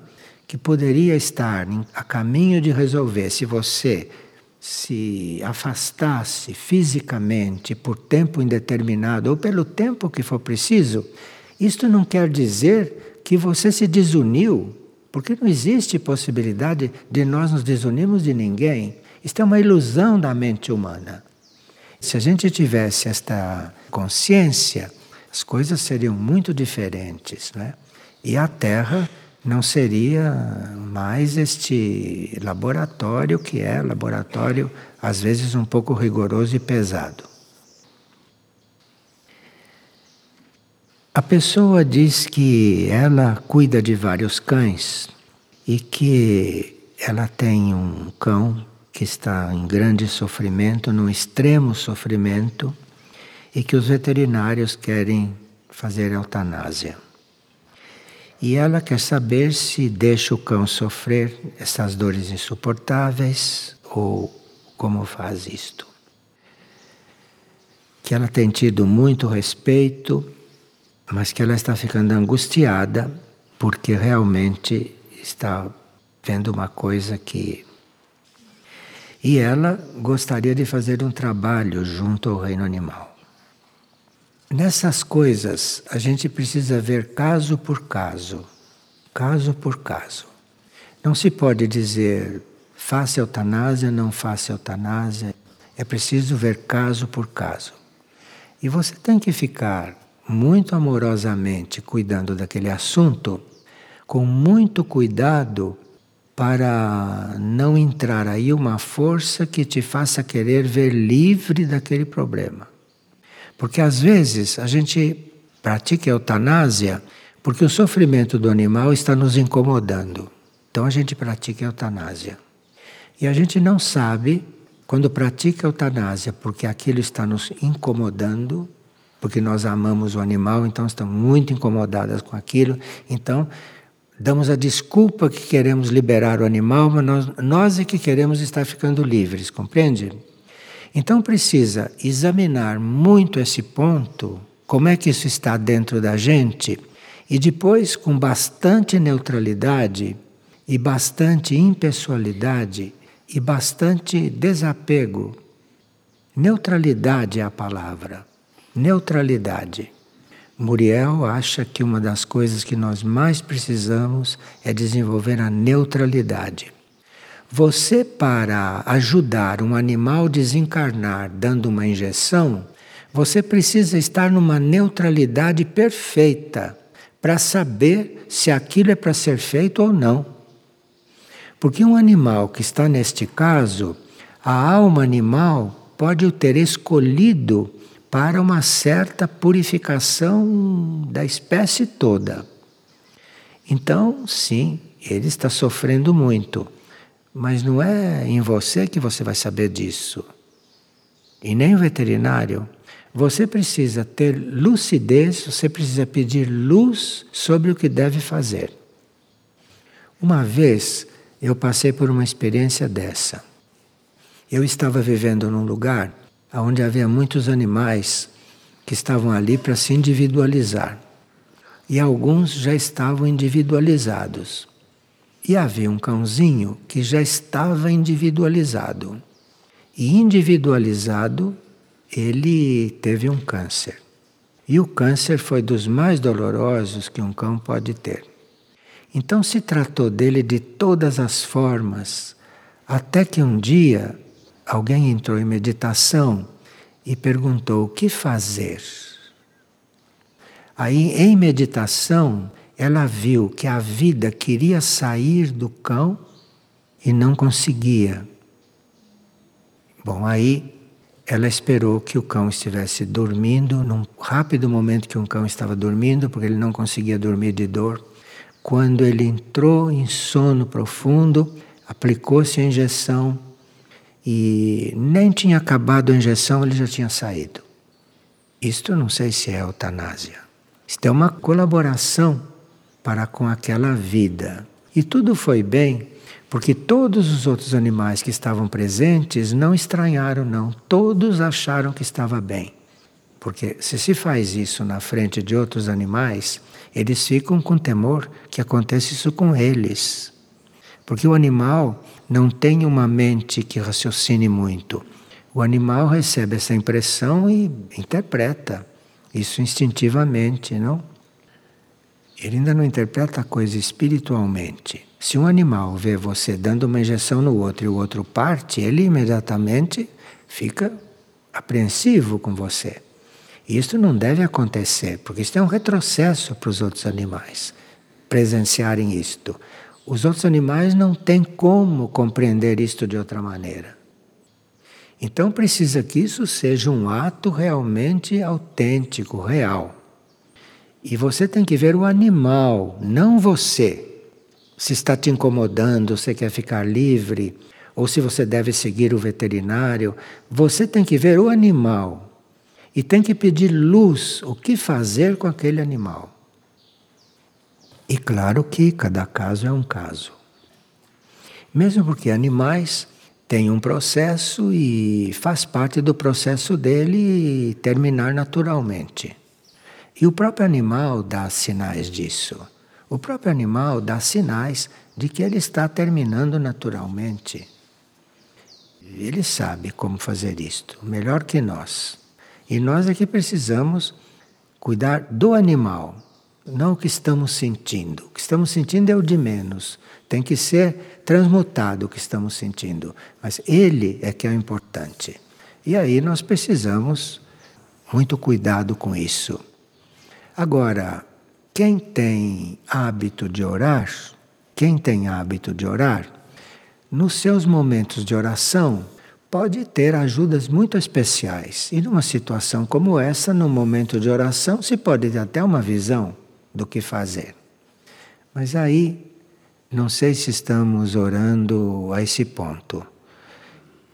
que poderia estar a caminho de resolver se você se afastasse fisicamente por tempo indeterminado ou pelo tempo que for preciso, isto não quer dizer que você se desuniu porque não existe possibilidade de nós nos desunirmos de ninguém. Isto é uma ilusão da mente humana. Se a gente tivesse esta consciência, as coisas seriam muito diferentes, né? E a Terra não seria mais este laboratório que é laboratório às vezes um pouco rigoroso e pesado. A pessoa diz que ela cuida de vários cães e que ela tem um cão que está em grande sofrimento, num extremo sofrimento, e que os veterinários querem fazer eutanásia. E ela quer saber se deixa o cão sofrer essas dores insuportáveis ou como faz isto. Que ela tem tido muito respeito mas que ela está ficando angustiada porque realmente está vendo uma coisa que. E ela gostaria de fazer um trabalho junto ao reino animal. Nessas coisas, a gente precisa ver caso por caso, caso por caso. Não se pode dizer faça eutanásia, não faça eutanásia. É preciso ver caso por caso. E você tem que ficar muito amorosamente cuidando daquele assunto, com muito cuidado para não entrar aí uma força que te faça querer ver livre daquele problema. Porque às vezes a gente pratica eutanásia porque o sofrimento do animal está nos incomodando. Então a gente pratica eutanásia. E a gente não sabe, quando pratica eutanásia, porque aquilo está nos incomodando, porque nós amamos o animal, então estamos muito incomodadas com aquilo. Então, damos a desculpa que queremos liberar o animal, mas nós, nós é que queremos estar ficando livres, compreende? Então precisa examinar muito esse ponto, como é que isso está dentro da gente, e depois, com bastante neutralidade e bastante impessoalidade e bastante desapego. Neutralidade é a palavra neutralidade. Muriel acha que uma das coisas que nós mais precisamos é desenvolver a neutralidade. Você, para ajudar um animal desencarnar dando uma injeção, você precisa estar numa neutralidade perfeita para saber se aquilo é para ser feito ou não. Porque um animal que está neste caso, a alma animal pode o ter escolhido para uma certa purificação da espécie toda. Então, sim, ele está sofrendo muito, mas não é em você que você vai saber disso. E nem o veterinário. Você precisa ter lucidez, você precisa pedir luz sobre o que deve fazer. Uma vez eu passei por uma experiência dessa. Eu estava vivendo num lugar onde havia muitos animais que estavam ali para se individualizar. E alguns já estavam individualizados. E havia um cãozinho que já estava individualizado. E individualizado, ele teve um câncer. E o câncer foi dos mais dolorosos que um cão pode ter. Então se tratou dele de todas as formas, até que um dia alguém entrou em meditação e perguntou: o que fazer? Aí, em meditação, ela viu que a vida queria sair do cão e não conseguia. Bom, aí ela esperou que o cão estivesse dormindo, num rápido momento que um cão estava dormindo, porque ele não conseguia dormir de dor. Quando ele entrou em sono profundo, aplicou-se a injeção e nem tinha acabado a injeção, ele já tinha saído. Isto não sei se é eutanásia. Isto é uma colaboração para com aquela vida. E tudo foi bem, porque todos os outros animais que estavam presentes não estranharam, não. Todos acharam que estava bem. Porque se se faz isso na frente de outros animais, eles ficam com temor que aconteça isso com eles. Porque o animal não tem uma mente que raciocine muito. O animal recebe essa impressão e interpreta isso instintivamente, não? Ele ainda não interpreta a coisa espiritualmente. Se um animal vê você dando uma injeção no outro e o outro parte, ele imediatamente fica apreensivo com você. E isso não deve acontecer, porque isso é um retrocesso para os outros animais presenciarem isto. Os outros animais não têm como compreender isto de outra maneira. Então precisa que isso seja um ato realmente autêntico, real. E você tem que ver o animal, não você. Se está te incomodando, você quer ficar livre, ou se você deve seguir o veterinário, você tem que ver o animal e tem que pedir luz, o que fazer com aquele animal. E claro que cada caso é um caso. Mesmo porque animais têm um processo e faz parte do processo dele terminar naturalmente. E o próprio animal dá sinais disso. O próprio animal dá sinais de que ele está terminando naturalmente. Ele sabe como fazer isto, melhor que nós. E nós é que precisamos cuidar do animal, não o que estamos sentindo. O que estamos sentindo é o de menos. Tem que ser transmutado o que estamos sentindo. Mas ele é que é o importante. E aí nós precisamos muito cuidado com isso. Agora, quem tem hábito de orar, quem tem hábito de orar, nos seus momentos de oração, pode ter ajudas muito especiais. E numa situação como essa, no momento de oração, se pode ter até uma visão do que fazer. Mas aí, não sei se estamos orando a esse ponto.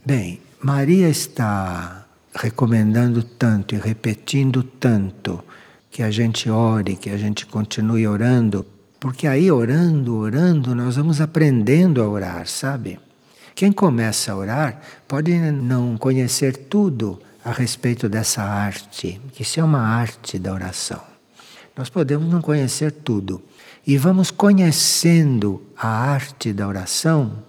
Bem, Maria está recomendando tanto e repetindo tanto que a gente ore, que a gente continue orando, porque aí orando, orando, nós vamos aprendendo a orar, sabe? Quem começa a orar pode não conhecer tudo a respeito dessa arte, que isso é uma arte da oração. Nós podemos não conhecer tudo. E vamos conhecendo a arte da oração,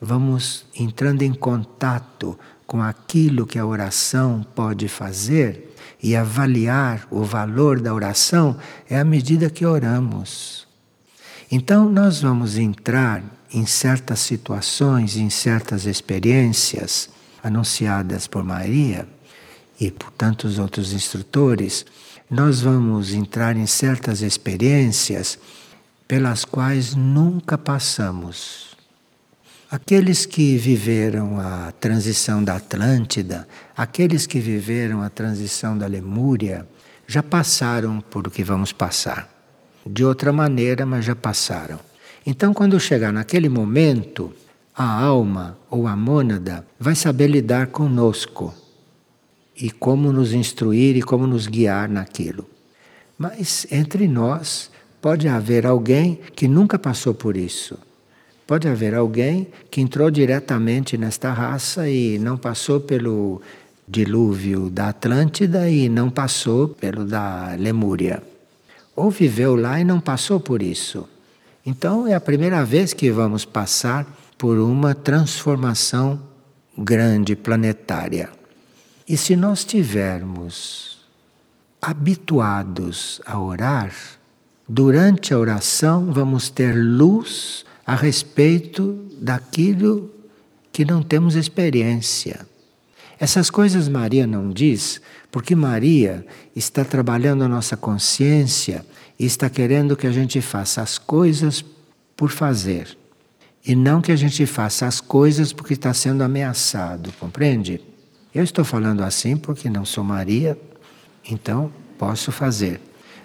vamos entrando em contato com aquilo que a oração pode fazer e avaliar o valor da oração é à medida que oramos. Então, nós vamos entrar em certas situações, em certas experiências anunciadas por Maria e por tantos outros instrutores, nós vamos entrar em certas experiências pelas quais nunca passamos. Aqueles que viveram a transição da Atlântida, aqueles que viveram a transição da Lemúria, já passaram por o que vamos passar. De outra maneira, mas já passaram. Então, quando chegar naquele momento, a alma ou a mônada vai saber lidar conosco e como nos instruir e como nos guiar naquilo. Mas entre nós pode haver alguém que nunca passou por isso Pode haver alguém que entrou diretamente nesta raça e não passou pelo dilúvio da Atlântida e não passou pelo da Lemúria. Ou viveu lá e não passou por isso. Então é a primeira vez que vamos passar por uma transformação grande planetária. E se nós tivermos habituados a orar, durante a oração vamos ter luz a respeito daquilo que não temos experiência. Essas coisas Maria não diz, porque Maria está trabalhando a nossa consciência e está querendo que a gente faça as coisas por fazer. E não que a gente faça as coisas porque está sendo ameaçado, compreende? Eu estou falando assim porque não sou Maria, então posso fazer.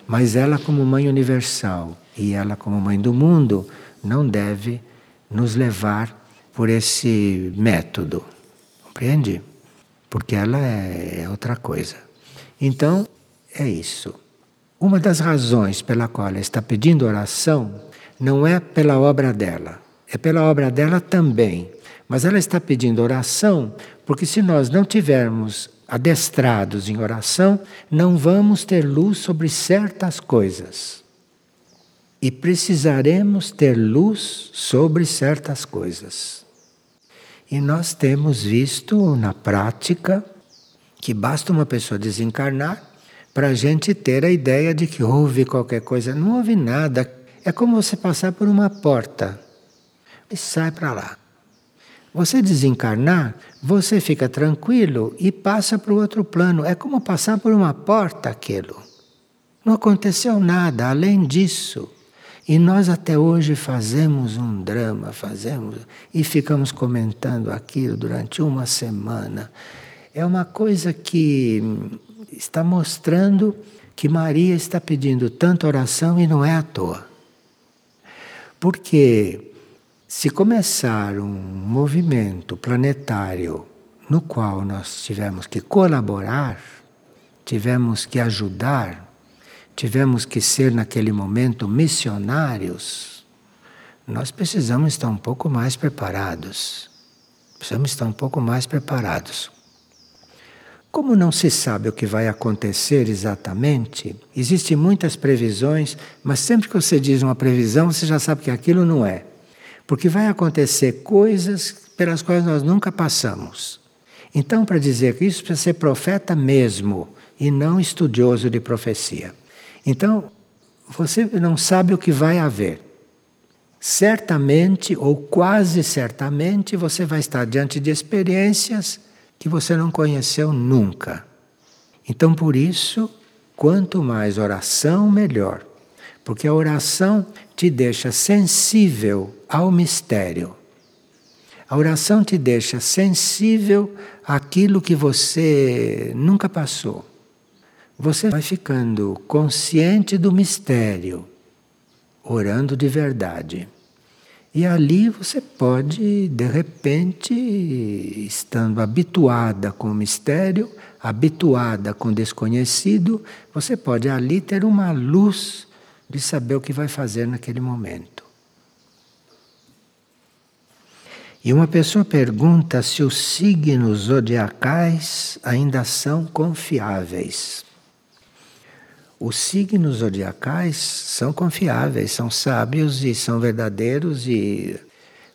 Mas ela, como mãe universal e ela, como mãe do mundo, não deve nos levar por esse método, compreende? Porque ela é, é outra coisa. Então, é isso. Uma das razões pela qual ela está pedindo oração não é pela obra dela, é pela obra dela também. Mas ela está pedindo oração porque, se nós não tivermos adestrados em oração, não vamos ter luz sobre certas coisas e precisaremos ter luz sobre certas coisas. E nós temos visto na prática que basta uma pessoa desencarnar para a gente ter a ideia de que houve qualquer coisa. Não houve nada. É como você passar por uma porta e sai para lá. Você desencarnar, você fica tranquilo e passa para o outro plano. É como passar por uma porta aquilo. Não aconteceu nada além disso. E nós até hoje fazemos um drama, fazemos e ficamos comentando aquilo durante uma semana. É uma coisa que está mostrando que Maria está pedindo tanta oração e não é à toa. Porque se começar um movimento planetário no qual nós tivemos que colaborar, tivemos que ajudar, tivemos que ser naquele momento missionários, nós precisamos estar um pouco mais preparados. Precisamos estar um pouco mais preparados. Como não se sabe o que vai acontecer exatamente, existem muitas previsões, mas sempre que você diz uma previsão, você já sabe que aquilo não é. Porque vai acontecer coisas pelas quais nós nunca passamos. Então, para dizer que isso precisa ser profeta mesmo e não estudioso de profecia. Então, você não sabe o que vai haver. Certamente, ou quase certamente, você vai estar diante de experiências que você não conheceu nunca. Então, por isso, quanto mais oração, melhor. Porque a oração te deixa sensível ao mistério. A oração te deixa sensível àquilo que você nunca passou você vai ficando consciente do mistério, orando de verdade. E ali você pode, de repente, estando habituada com o mistério, habituada com o desconhecido, você pode ali ter uma luz de saber o que vai fazer naquele momento. E uma pessoa pergunta se os signos zodiacais ainda são confiáveis. Os signos zodiacais são confiáveis, são sábios e são verdadeiros e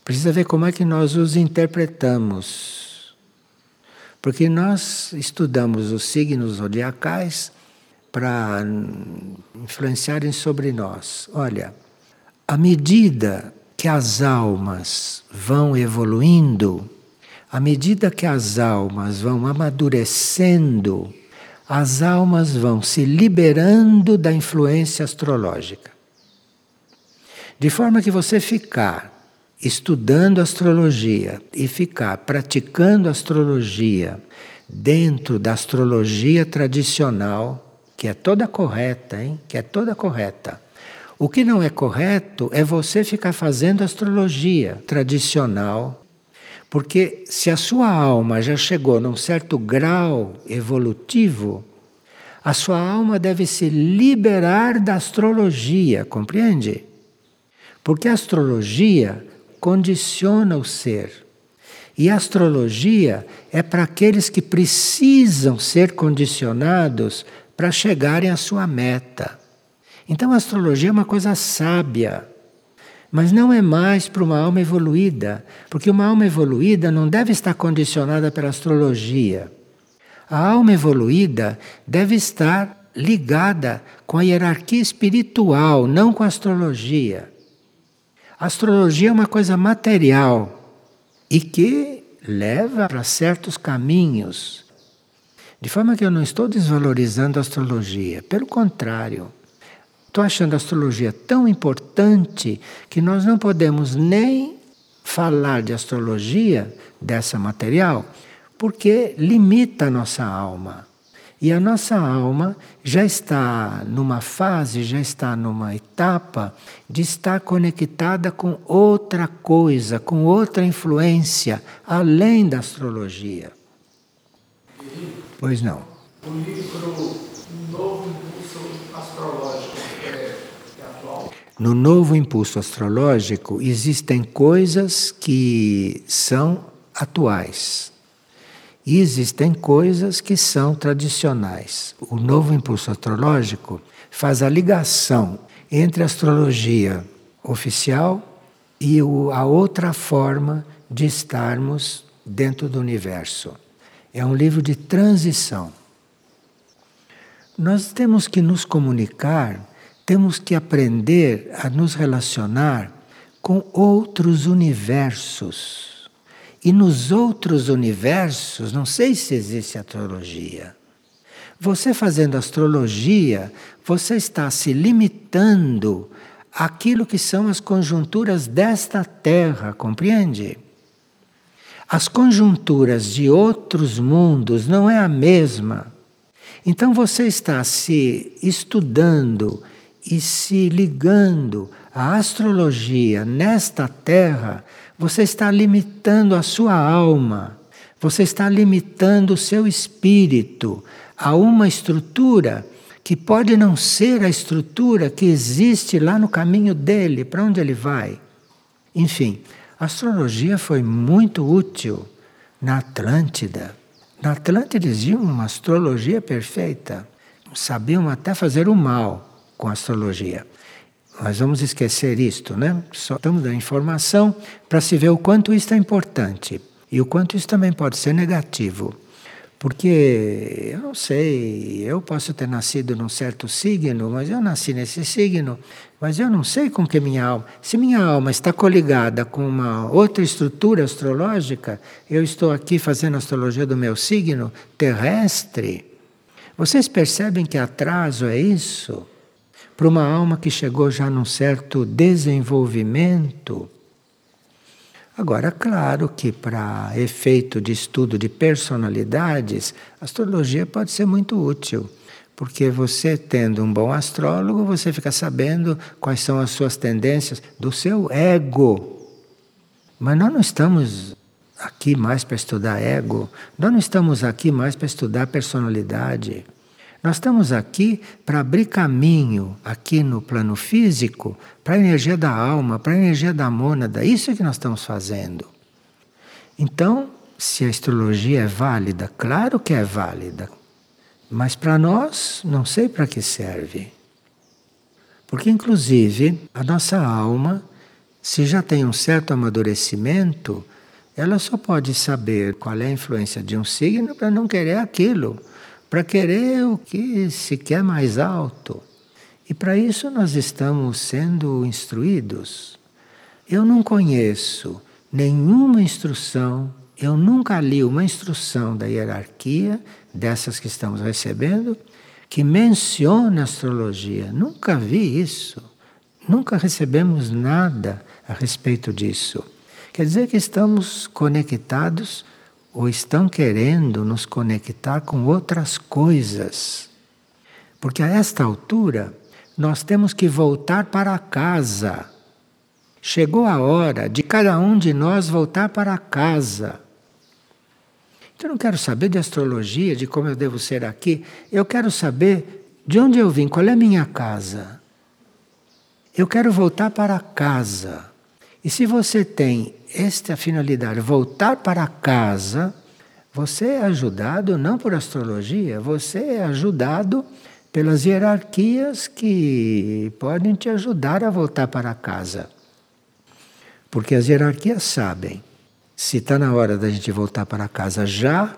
precisa ver como é que nós os interpretamos. Porque nós estudamos os signos zodiacais para influenciarem sobre nós. Olha, à medida que as almas vão evoluindo, à medida que as almas vão amadurecendo, as almas vão se liberando da influência astrológica. De forma que você ficar estudando astrologia e ficar praticando astrologia dentro da astrologia tradicional, que é toda correta, hein? Que é toda correta. O que não é correto é você ficar fazendo astrologia tradicional, porque se a sua alma já chegou num certo grau evolutivo, a sua alma deve se liberar da astrologia, compreende? Porque a astrologia condiciona o ser. E a astrologia é para aqueles que precisam ser condicionados para chegarem à sua meta. Então a astrologia é uma coisa sábia, mas não é mais para uma alma evoluída, porque uma alma evoluída não deve estar condicionada pela astrologia. A alma evoluída deve estar ligada com a hierarquia espiritual, não com a astrologia. A astrologia é uma coisa material e que leva para certos caminhos. De forma que eu não estou desvalorizando a astrologia, pelo contrário. Estou achando a astrologia tão importante que nós não podemos nem falar de astrologia dessa material, porque limita a nossa alma. E a nossa alma já está numa fase, já está numa etapa de estar conectada com outra coisa, com outra influência, além da astrologia. Pois não. O livro Novo Impulso Astrológico é, é atual? No novo impulso astrológico existem coisas que são atuais e existem coisas que são tradicionais. O novo impulso astrológico faz a ligação entre a astrologia oficial e a outra forma de estarmos dentro do universo. É um livro de transição. Nós temos que nos comunicar, temos que aprender a nos relacionar com outros universos e nos outros universos, não sei se existe astrologia. Você fazendo astrologia, você está se limitando àquilo que são as conjunturas desta Terra, compreende? As conjunturas de outros mundos não é a mesma. Então você está se estudando e se ligando à astrologia nesta Terra você está limitando a sua alma, você está limitando o seu espírito a uma estrutura que pode não ser a estrutura que existe lá no caminho dele, para onde ele vai. Enfim, a astrologia foi muito útil na Atlântida. Na Atlântida existia uma astrologia perfeita. Sabiam até fazer o mal com astrologia. Nós vamos esquecer isto, né? Só estamos dando informação para se ver o quanto isto é importante e o quanto isso também pode ser negativo. Porque eu não sei, eu posso ter nascido num certo signo, mas eu nasci nesse signo, mas eu não sei com que minha alma. Se minha alma está coligada com uma outra estrutura astrológica, eu estou aqui fazendo astrologia do meu signo terrestre. Vocês percebem que atraso é isso? Para uma alma que chegou já num certo desenvolvimento. Agora, claro que para efeito de estudo de personalidades, a astrologia pode ser muito útil, porque você tendo um bom astrólogo, você fica sabendo quais são as suas tendências do seu ego. Mas nós não estamos aqui mais para estudar ego, nós não estamos aqui mais para estudar personalidade. Nós estamos aqui para abrir caminho aqui no plano físico para a energia da alma, para a energia da mônada. Isso é que nós estamos fazendo. Então, se a astrologia é válida, claro que é válida. Mas para nós, não sei para que serve. Porque, inclusive, a nossa alma, se já tem um certo amadurecimento, ela só pode saber qual é a influência de um signo para não querer aquilo para querer o que se quer mais alto. E para isso nós estamos sendo instruídos. Eu não conheço nenhuma instrução, eu nunca li uma instrução da hierarquia, dessas que estamos recebendo, que menciona astrologia. Nunca vi isso. Nunca recebemos nada a respeito disso. Quer dizer que estamos conectados ou estão querendo nos conectar com outras coisas. Porque a esta altura nós temos que voltar para casa. Chegou a hora de cada um de nós voltar para casa. Então, eu não quero saber de astrologia, de como eu devo ser aqui. Eu quero saber de onde eu vim, qual é a minha casa. Eu quero voltar para casa. E se você tem esta finalidade, voltar para casa, você é ajudado não por astrologia, você é ajudado pelas hierarquias que podem te ajudar a voltar para casa. Porque as hierarquias sabem se está na hora da gente voltar para casa já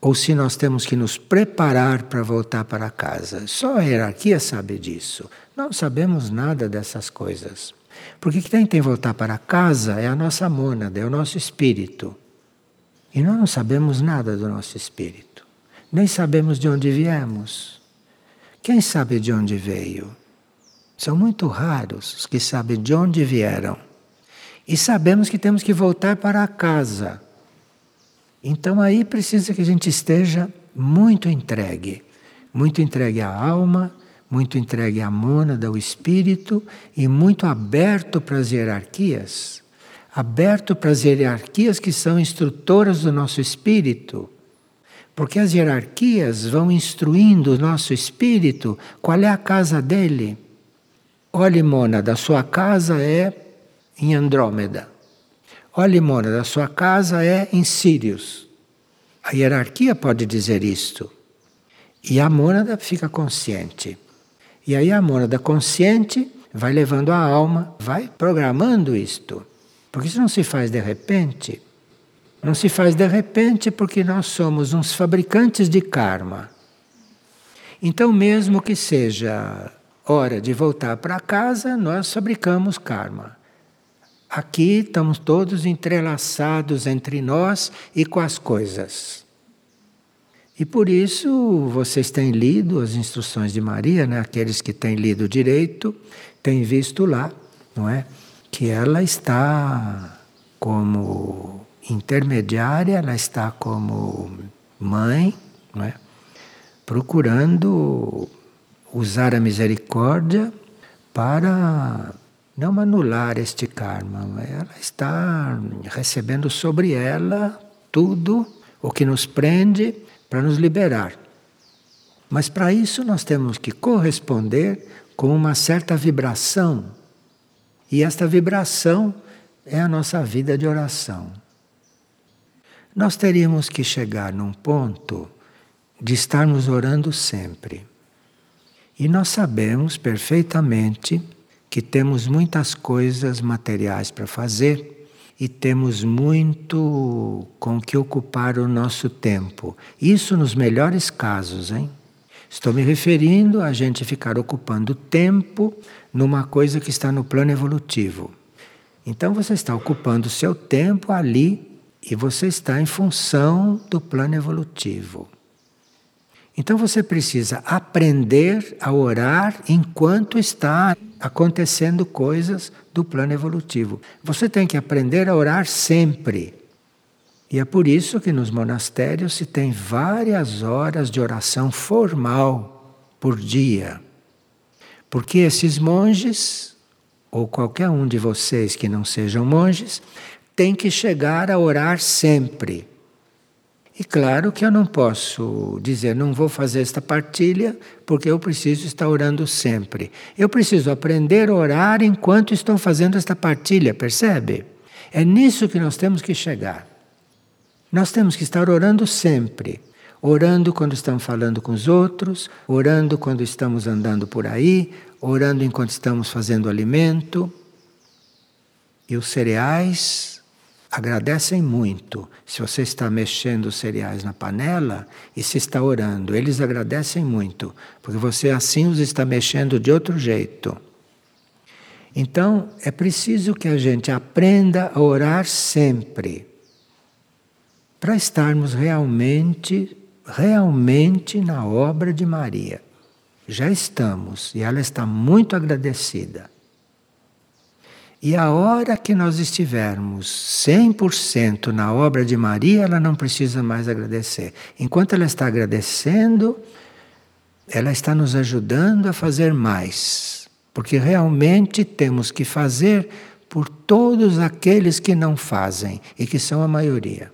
ou se nós temos que nos preparar para voltar para casa. Só a hierarquia sabe disso. Não sabemos nada dessas coisas. Porque quem tem que voltar para casa é a nossa mônada, é o nosso espírito. E nós não sabemos nada do nosso espírito. Nem sabemos de onde viemos. Quem sabe de onde veio? São muito raros os que sabem de onde vieram. E sabemos que temos que voltar para casa. Então aí precisa que a gente esteja muito entregue, muito entregue à alma, muito entregue à mônada, ao espírito e muito aberto para as hierarquias, aberto para as hierarquias que são instrutoras do nosso espírito. Porque as hierarquias vão instruindo o nosso espírito qual é a casa dele. Olhe, mônada, a sua casa é em Andrômeda. Olha, Mona, da sua casa é em Sírios. A hierarquia pode dizer isto. E a mônada fica consciente. E aí a mônada consciente vai levando a alma, vai programando isto. Porque isso não se faz de repente. Não se faz de repente porque nós somos uns fabricantes de karma. Então, mesmo que seja hora de voltar para casa, nós fabricamos karma. Aqui estamos todos entrelaçados entre nós e com as coisas. E por isso vocês têm lido as instruções de Maria, né? aqueles que têm lido direito, têm visto lá, não é? Que ela está como intermediária, ela está como mãe, não é? procurando usar a misericórdia para não anular este karma, ela está recebendo sobre ela tudo o que nos prende para nos liberar. Mas para isso nós temos que corresponder com uma certa vibração. E esta vibração é a nossa vida de oração. Nós teríamos que chegar num ponto de estarmos orando sempre. E nós sabemos perfeitamente que temos muitas coisas materiais para fazer e temos muito com que ocupar o nosso tempo. Isso nos melhores casos, hein? Estou me referindo a gente ficar ocupando tempo numa coisa que está no plano evolutivo. Então você está ocupando seu tempo ali e você está em função do plano evolutivo. Então você precisa aprender a orar enquanto está acontecendo coisas do plano evolutivo. Você tem que aprender a orar sempre. E é por isso que nos monastérios se tem várias horas de oração formal por dia. Porque esses monges, ou qualquer um de vocês que não sejam monges, tem que chegar a orar sempre. E claro que eu não posso dizer, não vou fazer esta partilha, porque eu preciso estar orando sempre. Eu preciso aprender a orar enquanto estou fazendo esta partilha, percebe? É nisso que nós temos que chegar. Nós temos que estar orando sempre. Orando quando estamos falando com os outros, orando quando estamos andando por aí, orando enquanto estamos fazendo alimento. E os cereais agradecem muito. Se você está mexendo os cereais na panela e se está orando, eles agradecem muito, porque você assim os está mexendo de outro jeito. Então, é preciso que a gente aprenda a orar sempre, para estarmos realmente, realmente na obra de Maria. Já estamos, e ela está muito agradecida. E a hora que nós estivermos 100% na obra de Maria, ela não precisa mais agradecer. Enquanto ela está agradecendo, ela está nos ajudando a fazer mais. Porque realmente temos que fazer por todos aqueles que não fazem e que são a maioria.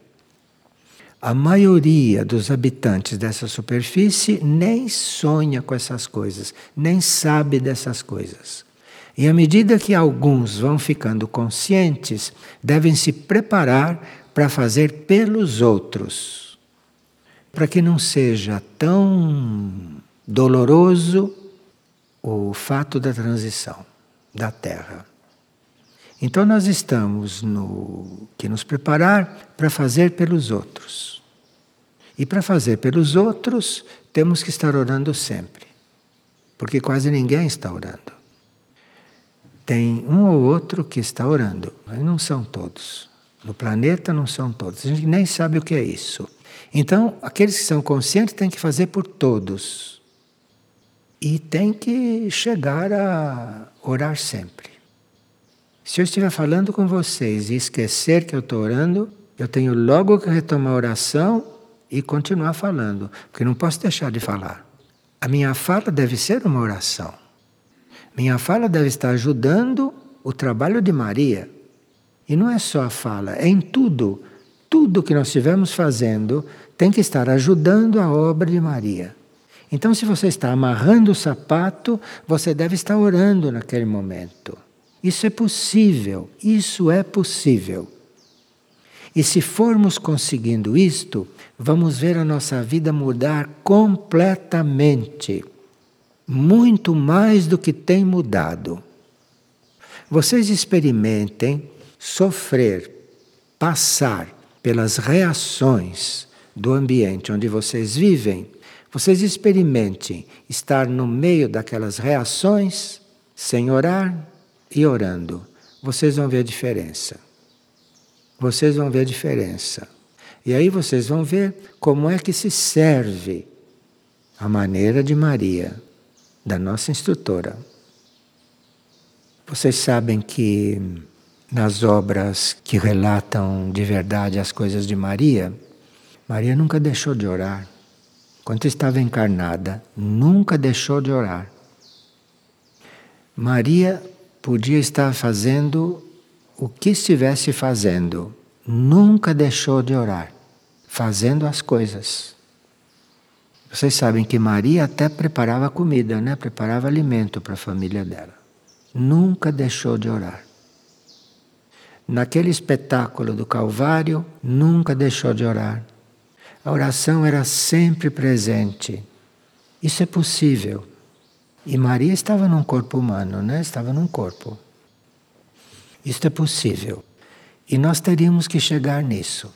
A maioria dos habitantes dessa superfície nem sonha com essas coisas, nem sabe dessas coisas. E à medida que alguns vão ficando conscientes, devem se preparar para fazer pelos outros, para que não seja tão doloroso o fato da transição da Terra. Então nós estamos no que nos preparar para fazer pelos outros. E para fazer pelos outros, temos que estar orando sempre. Porque quase ninguém está orando. Tem um ou outro que está orando, mas não são todos. No planeta não são todos. A gente nem sabe o que é isso. Então, aqueles que são conscientes têm que fazer por todos. E tem que chegar a orar sempre. Se eu estiver falando com vocês e esquecer que eu estou orando, eu tenho logo que retomar a oração e continuar falando, porque não posso deixar de falar. A minha fala deve ser uma oração. Minha fala deve estar ajudando o trabalho de Maria. E não é só a fala, é em tudo. Tudo que nós estivermos fazendo tem que estar ajudando a obra de Maria. Então, se você está amarrando o sapato, você deve estar orando naquele momento. Isso é possível, isso é possível. E se formos conseguindo isto, vamos ver a nossa vida mudar completamente muito mais do que tem mudado. Vocês experimentem sofrer, passar pelas reações do ambiente onde vocês vivem. Vocês experimentem estar no meio daquelas reações, sem orar e orando. Vocês vão ver a diferença. Vocês vão ver a diferença. E aí vocês vão ver como é que se serve a maneira de Maria da nossa instrutora. Vocês sabem que nas obras que relatam de verdade as coisas de Maria, Maria nunca deixou de orar. Quando estava encarnada, nunca deixou de orar. Maria podia estar fazendo o que estivesse fazendo, nunca deixou de orar, fazendo as coisas. Vocês sabem que Maria até preparava comida, né? Preparava alimento para a família dela. Nunca deixou de orar. Naquele espetáculo do Calvário, nunca deixou de orar. A oração era sempre presente. Isso é possível. E Maria estava num corpo humano, né? Estava num corpo. Isto é possível. E nós teríamos que chegar nisso.